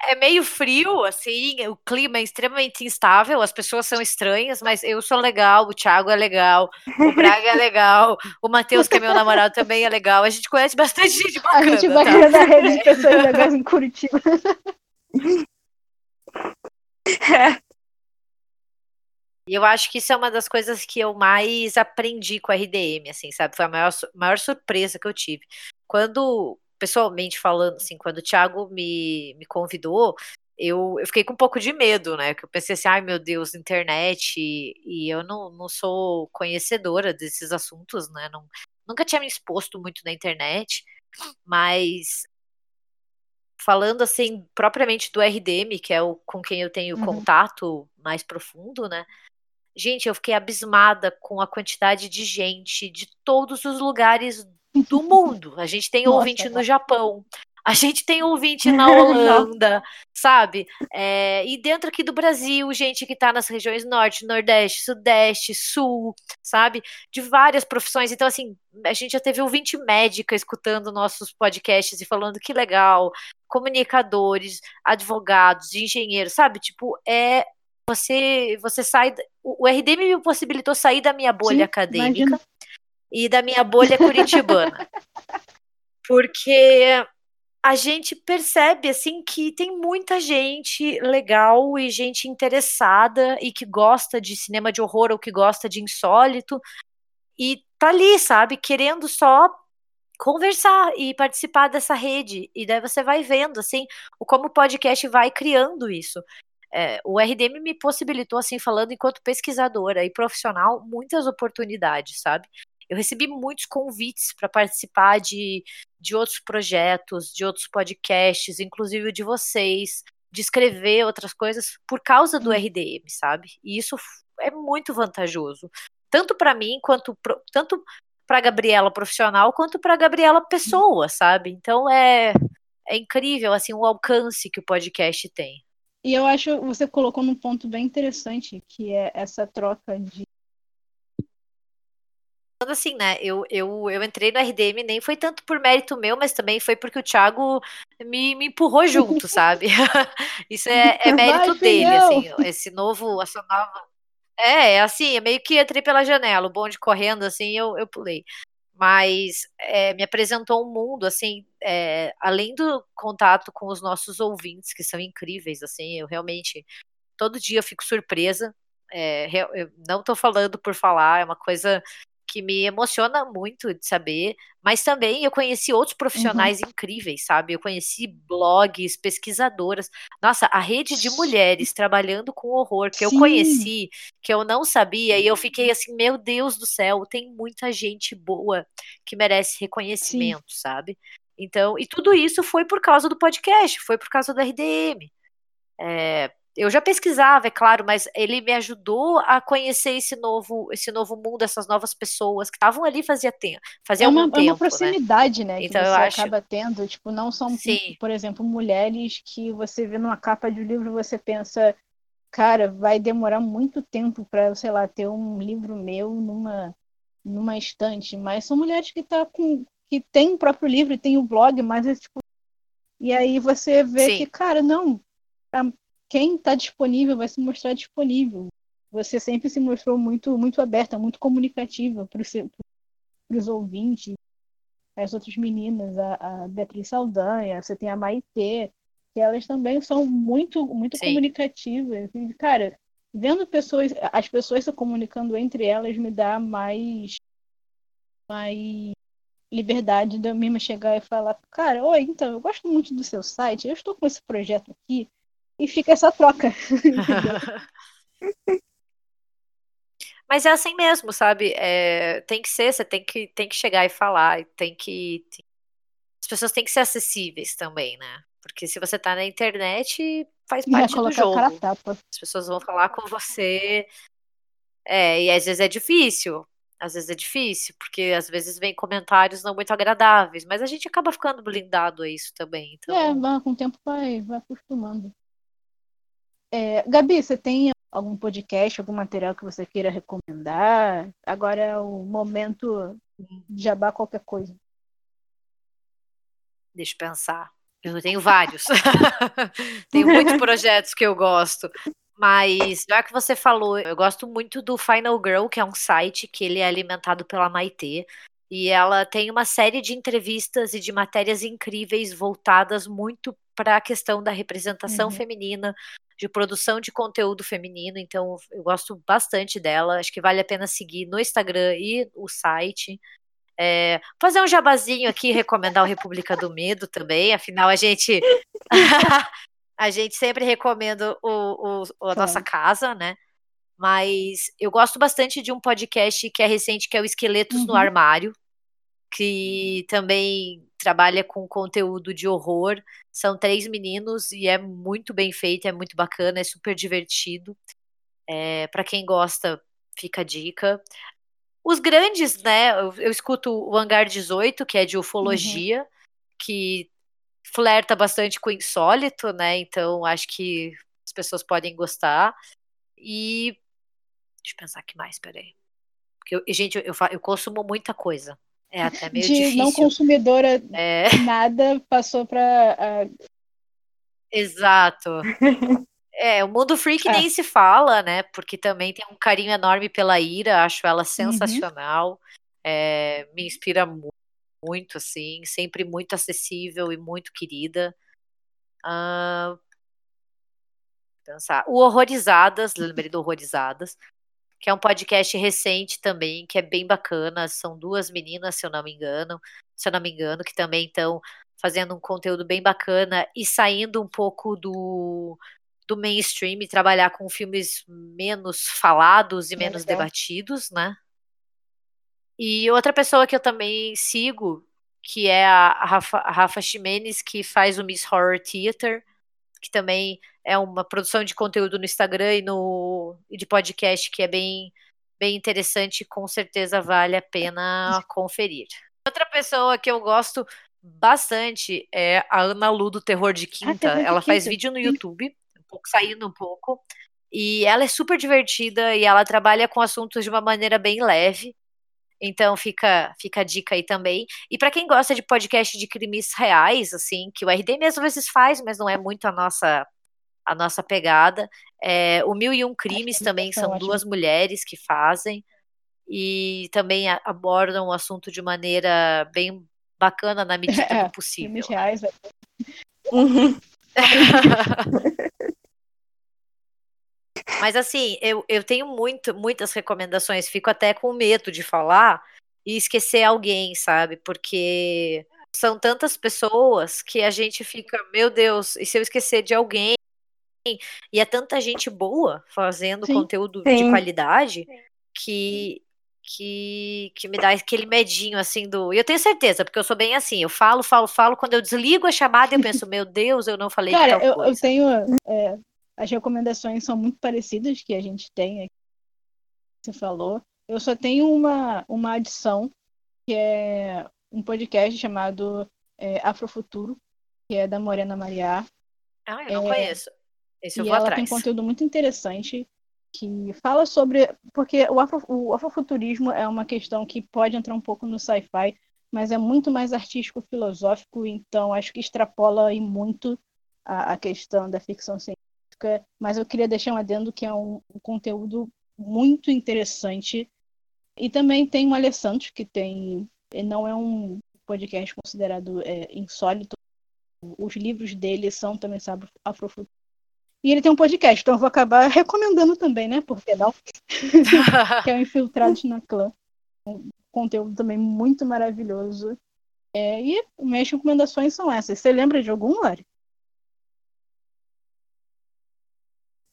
É meio frio, assim, o clima é extremamente instável, as pessoas são estranhas, mas eu sou legal, o Thiago é legal, o Braga é legal, o Matheus, que é meu namorado, também é legal. A gente conhece bastante gente bacana. <laughs>
A gente vai
tá?
criando a rede de pessoas <laughs> legais em Curitiba.
E eu acho que isso é uma das coisas que eu mais aprendi com a RDM, assim, sabe? Foi a maior, maior surpresa que eu tive. Quando, pessoalmente falando, assim, quando o Thiago me, me convidou, eu, eu fiquei com um pouco de medo, né? Que eu pensei assim, ai meu Deus, internet, e, e eu não, não sou conhecedora desses assuntos, né? Não, nunca tinha me exposto muito na internet, mas falando assim, propriamente do RDM, que é o com quem eu tenho
Uhum.
contato mais profundo, né? Gente, eu fiquei abismada com a quantidade de gente de todos os lugares do <laughs> mundo. A gente tem
Nossa,
ouvinte no
cara.
Japão, A gente tem ouvinte na <laughs> Holanda, sabe? É, e dentro aqui do Brasil, gente que está nas regiões norte, nordeste, sudeste, sul, sabe? De várias profissões. Então, assim, a gente já teve ouvinte médica escutando nossos podcasts e falando que legal, comunicadores, advogados, engenheiros, sabe? Tipo, é você você sai o, o RD me possibilitou sair da minha bolha Sim, acadêmica imagina. E da minha bolha curitibana. <laughs> Porque a gente percebe assim que tem muita gente legal e gente interessada e que gosta de cinema de horror ou que gosta de insólito e tá ali, sabe, querendo só conversar e participar dessa rede e daí você vai vendo assim o como o podcast vai criando isso. É, o RDM me possibilitou assim falando enquanto pesquisadora e profissional muitas oportunidades, sabe? Eu recebi muitos convites para participar de, de outros projetos, de outros podcasts, inclusive de vocês, de escrever outras coisas por causa do RDM, sabe? E isso é muito vantajoso, tanto para mim quanto pro, tanto para Gabriela profissional quanto para Gabriela pessoa, sabe? Então é é incrível assim o alcance que o podcast tem.
E eu acho você colocou num ponto bem interessante, que é essa troca de
assim, né? Eu, eu, eu entrei no RDM, nem foi tanto por mérito meu, mas também foi porque o Thiago me, me empurrou junto, sabe? <laughs> Isso é, é mérito Vai, dele, assim, esse novo, essa nova. É, é assim, é meio que entrei pela janela, o bonde correndo, assim, eu, eu pulei. Mas é, me apresentou um mundo, assim, é, além do contato com os nossos ouvintes, que são incríveis, assim, eu realmente, todo dia eu fico surpresa. É, eu não estou falando por falar, é uma coisa que me emociona muito de saber, mas também eu conheci outros uhum. profissionais uhum. incríveis, sabe? Eu conheci blogs, pesquisadoras. Nossa, a rede de mulheres trabalhando com horror que Sim. eu conheci, que eu não sabia, e eu fiquei assim, meu Deus do céu, tem muita gente boa que merece reconhecimento, Sim. sabe? Então, e tudo isso foi por causa do podcast, foi por causa do RDM. É, eu já pesquisava, é claro, mas ele me ajudou a conhecer esse novo, esse novo mundo, essas novas pessoas que estavam ali fazia tempo, fazia é
uma,
algum tempo.
É uma né? proximidade, né? né então que você eu acho... acaba tendo, tipo, não são, Sim. por exemplo, mulheres que você vê numa capa de livro você pensa, cara, vai demorar muito tempo para, sei lá, ter um livro meu numa numa estante, mas são mulheres que tá com que tem o próprio livro tem o blog, mas é tipo e aí você vê Sim. que, cara, não, quem está disponível vai se mostrar disponível. Você sempre se mostrou muito, muito aberta, muito comunicativa para os ouvintes, as outras meninas, a, a, Beatriz Saldanha, você tem a Maitê, que elas também são muito, muito comunicativas. E, cara, vendo pessoas, as pessoas se comunicando entre elas me dá mais, mais liberdade de eu mesma chegar e falar, cara, oi, então, eu gosto muito do seu site, eu estou com esse projeto aqui, e fica essa troca. <laughs> <laughs>
Mas é assim mesmo, sabe? É, tem que ser, você tem que, tem que chegar e falar, tem que. Tem... As pessoas têm que ser acessíveis também, né? Porque se você tá na internet, faz parte do jogo. As pessoas vão falar com você. É, e às vezes é difícil. Às vezes é difícil, porque às vezes vem comentários não muito agradáveis, mas a gente acaba ficando blindado a isso também. Então...
É, com o tempo vai, vai acostumando. É, Gabi, você tem algum podcast, algum material que você queira recomendar? Agora é o momento de jabá qualquer coisa.
Deixa eu pensar. Eu tenho vários. <laughs> tenho muitos <laughs> projetos que eu gosto. Mas, já que você falou, eu gosto muito do Final Girl, que é um site que ele é alimentado pela Maitê. E ela tem uma série de entrevistas e de matérias incríveis voltadas muito para a questão da representação uhum. feminina, de produção de conteúdo feminino, então eu gosto bastante dela. Acho que vale a pena seguir no Instagram e o site. É, fazer um jabazinho aqui, recomendar o República do Medo também, afinal a gente <laughs> <laughs> a gente sempre recomenda o, o, a nossa casa, né? Mas eu gosto bastante de um podcast que é recente, que é o Esqueletos uhum. no Armário, que também trabalha com conteúdo de horror. São três meninos e é muito bem feito, é muito bacana, é super divertido. É, para quem gosta, fica a dica. Os grandes, né? Eu, eu, escuto o Hangar 18, que é de ufologia, uhum. que flerta bastante com o insólito, né? Então acho que as pessoas podem gostar. E deixa eu pensar que mais, peraí. Porque eu, gente, eu, eu, eu consumo muita coisa. É até meio
de
difícil.
não consumidora é... nada passou para uh...
Exato. <laughs> É, o mundo freak é. nem se fala, né? Porque também tem um carinho enorme pela Ira, acho ela uhum. sensacional. Uhum. É, me inspira muito, muito, assim, sempre muito acessível e muito querida. Uh, pensar. O Horrorizadas, lembrei do Horrorizadas, que é um podcast recente também, que é bem bacana. São duas meninas, se eu não me engano, se eu não me engano, que também estão fazendo um conteúdo bem bacana e saindo um pouco do do mainstream e trabalhar com filmes menos falados e menos debatidos, né? E outra pessoa que eu também sigo, que é a Rafa, a Rafa Ximenes, que faz o Miss Horror Theater, que também é uma produção de conteúdo no Instagram e, no, e de podcast que é bem, bem interessante e com certeza vale a pena <laughs> conferir. Outra pessoa que eu gosto bastante é a Ana Lu do Terror de ah, Quinta. Ah, Ela faz vídeo no YouTube pouco, saindo um pouco. E ela é super divertida e ela trabalha com assuntos de uma maneira bem leve. Então fica, fica a dica aí também. E para quem gosta de podcast de crimes reais, assim, que o RD mesmo às vezes faz, mas não é muito a nossa a nossa pegada. É, o Mil e Um Crimes também são duas mulheres que fazem e também abordam o assunto de maneira bem bacana na medida é, do <laughs> possível. Crimes reais. É. Uhum. <laughs> <laughs> Mas assim, eu, eu tenho muito, muitas recomendações, fico até com medo de falar e esquecer alguém, sabe? Porque são tantas pessoas que a gente fica, meu Deus, e se eu esquecer de alguém? E é tanta gente boa fazendo sim, conteúdo sim. de qualidade que, que, que me dá aquele medinho assim do. E eu tenho certeza, porque eu sou bem assim, eu falo, falo, falo, quando eu desligo a chamada eu penso, meu Deus, eu não falei
Cara,
eu,
eu, tenho. É, as recomendações são muito parecidas que a gente tem aqui, você falou. Eu só tenho uma, uma adição, que é um podcast chamado é, Afrofuturo, que é da Morena Mariá.
Ah, eu não é, conheço. Esse eu
e
vou
ela
atrás.
tem conteúdo muito interessante que fala sobre. Porque o, afro, o afrofuturismo é uma questão que pode entrar um pouco no sci-fi, mas é muito mais artístico-filosófico, então acho que extrapola aí muito a, a questão da ficção científica mas eu queria deixar um adendo que é um, um conteúdo muito interessante. E também tem o Alessandro, que tem. Não é um podcast considerado é, insólito. Os livros dele são também, sabe, afrofuturo. E ele tem um podcast, então eu vou acabar <laughs> recomendando também, né? Por que não? <laughs> que é o Infiltrados na Clã. Um conteúdo também muito maravilhoso. É, e minhas recomendações são essas. Você lembra de algum, Lari?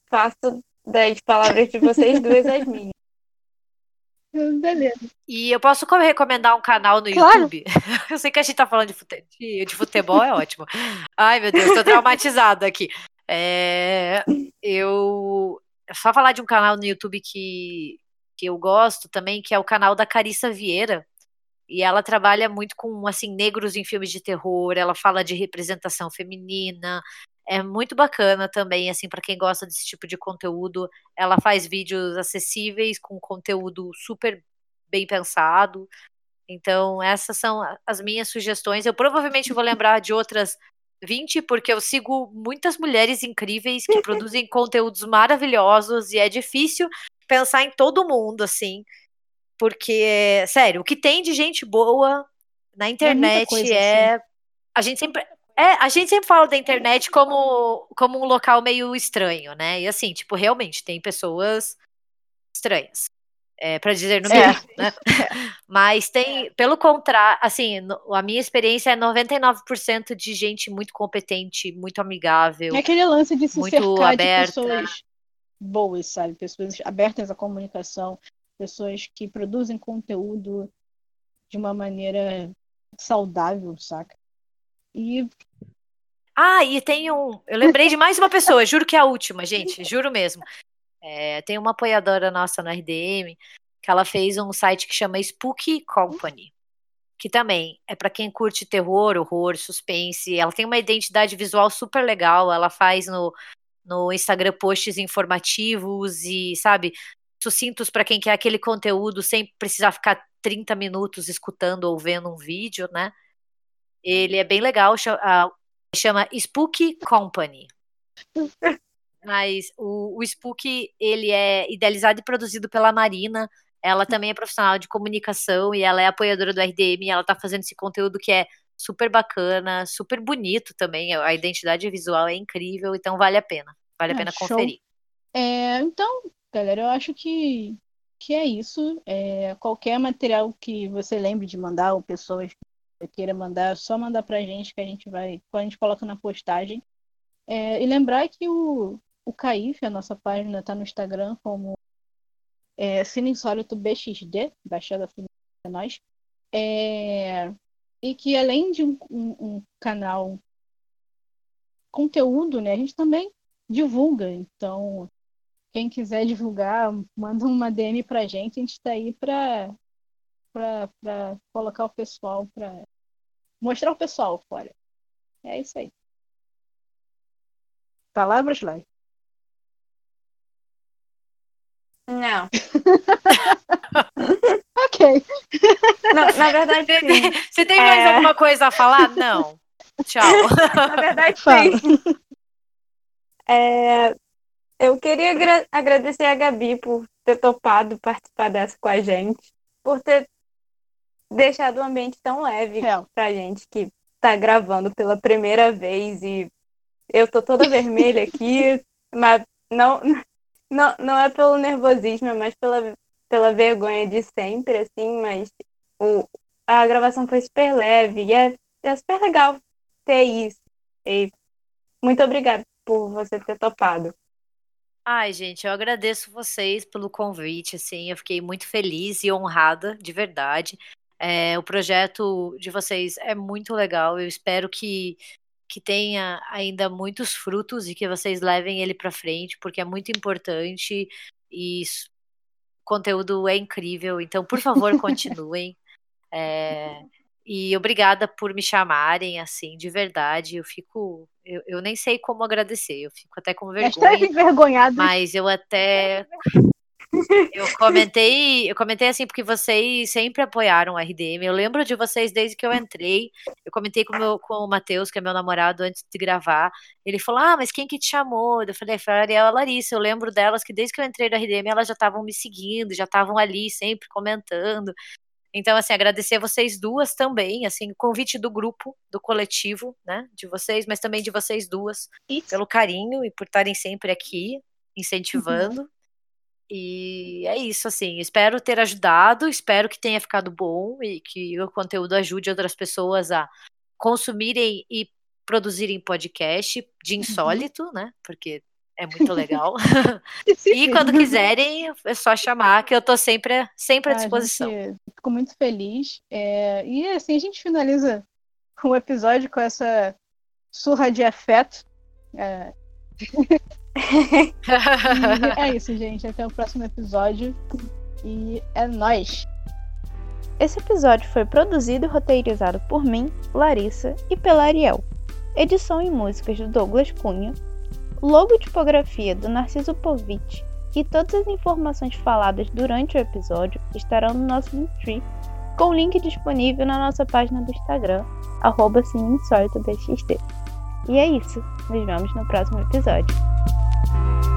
Faço das palavras de vocês duas as minhas. <laughs>
Beleza.
E eu posso recomendar um canal no claro. YouTube? <laughs> Eu sei que a gente tá falando de, fute... de futebol, é ótimo. Ai, meu Deus, tô traumatizada aqui. É... Eu. Só falar de um canal no YouTube que, que eu gosto também, que é o canal da Carissa Vieira. E ela trabalha muito com, assim, negros em filmes de terror, ela fala de representação feminina, é muito bacana também, assim, para quem gosta desse tipo de conteúdo. Ela faz vídeos acessíveis, com conteúdo super bem pensado. Então, essas são as minhas sugestões. Eu provavelmente vou lembrar de outras 20, porque eu sigo muitas mulheres incríveis que produzem <laughs> conteúdos maravilhosos e é difícil pensar em todo mundo, assim. Porque, sério, o que tem de gente boa na é internet é, é assim. a gente sempre é, a gente sempre fala da internet como, como um local meio estranho, né? E assim, tipo, realmente tem pessoas estranhas. É, para dizer no mínimo, <laughs> é. né? Mas tem, pelo contrário, assim, a minha experiência é 99% de gente muito competente, muito amigável.
É aquele lance de se muito cercar aberta. de pessoas boas, sabe? Pessoas abertas à comunicação, pessoas que produzem conteúdo de uma maneira saudável, saca? E.
Ah, e tem um. Eu lembrei de mais uma pessoa, juro que é a última, gente, juro mesmo. É, tem uma apoiadora nossa no RDM que ela fez um site que chama Spooky Company. que também é para quem curte terror, horror, suspense. Ela tem uma identidade visual super legal. Ela faz no, no Instagram posts informativos e, sabe, sucintos para quem quer aquele conteúdo sem precisar ficar 30 minutos escutando ou vendo um vídeo, né? Ele é bem legal, chama, chama Spooky Company. Mas o, o Spook, ele é idealizado e produzido pela Marina. Ela também é profissional de comunicação e ela é apoiadora do RDM. Ela tá fazendo esse conteúdo que é super bacana, super bonito também. A identidade visual é incrível, então vale a pena. Vale a ah, pena show. conferir.
É, então, galera, eu acho que, que é isso. É, qualquer material que você lembre de mandar, ou pessoas que queira mandar, é só mandar pra gente que a gente vai, a gente coloca na postagem. É, e lembrar que o, o Caif, a nossa página, está no Instagram como é, Cine Insólito BXD, Baixada Cine é nós. É, e que além de um, um, um, canal conteúdo, né, a gente também divulga. Então, quem quiser divulgar, manda uma DM pra gente, a gente está aí para para colocar o pessoal, para mostrar o pessoal fora. É isso aí. Palavras, Lai.
Não. <laughs>
ok.
Não, na verdade, sim.
Você tem mais é... alguma coisa a falar? Não. Tchau. <laughs>
na verdade, sim. <laughs> É, eu queria agra agradecer a Gabi por ter topado participar dessa com a gente, por ter deixado o ambiente tão leve Real. pra gente que tá gravando pela primeira vez e eu tô toda vermelha <laughs> aqui, mas não, não, não é pelo nervosismo, é mais pela, pela vergonha de sempre, assim, mas o, a gravação foi super leve e é, é super legal ter isso. E muito obrigada por você ter topado.
Ai, gente, eu agradeço vocês pelo convite, assim, eu fiquei muito feliz e honrada, de verdade. É, o projeto de vocês é muito legal, eu espero que que tenha ainda muitos frutos e que vocês levem ele para frente, porque é muito importante e o conteúdo é incrível. Então, por favor, continuem. <laughs> É, e obrigada por me chamarem, assim, de verdade. Eu fico. Eu, eu nem sei como agradecer, eu fico até com <laughs> <laughs> vergonha.
envergonhada.
Mas eu até. Eu comentei, eu comentei assim porque vocês sempre apoiaram o RDM. Eu lembro de vocês desde que eu entrei. Eu comentei com, meu, com o Matheus, que é meu namorado, antes de gravar. Ele falou: Ah, mas quem que te chamou? Eu falei: Foi a Ariel a Larissa. Eu lembro delas que desde que eu entrei no RDM elas já estavam me seguindo, já estavam ali sempre comentando. Então, assim, agradecer a vocês duas também, assim, o convite do grupo, do coletivo, né, de vocês, mas também de vocês duas, Isso. pelo carinho e por estarem sempre aqui, incentivando. Uhum. E é isso, assim. Espero ter ajudado, espero que tenha ficado bom e que o conteúdo ajude outras pessoas a consumirem e produzirem podcast de uhum. insólito, uhum. né? Porque é muito legal. <laughs> e quando quiserem, é só chamar, que eu tô sempre, sempre à disposição.
Gente, fico muito feliz. É, e assim, a gente finaliza o episódio com essa surra de afeto. É... <laughs> <laughs> é isso, gente. Até o próximo episódio. E é nóis!
Esse episódio foi produzido e roteirizado por mim, Larissa e pela Ariel. Edição e músicas do Douglas Cunha. Logo tipografia do Narciso Povich. E todas as informações faladas durante o episódio estarão no nosso Linktree, com o link disponível na nossa página do Instagram, arroba E é isso. Nos vemos no próximo episódio. you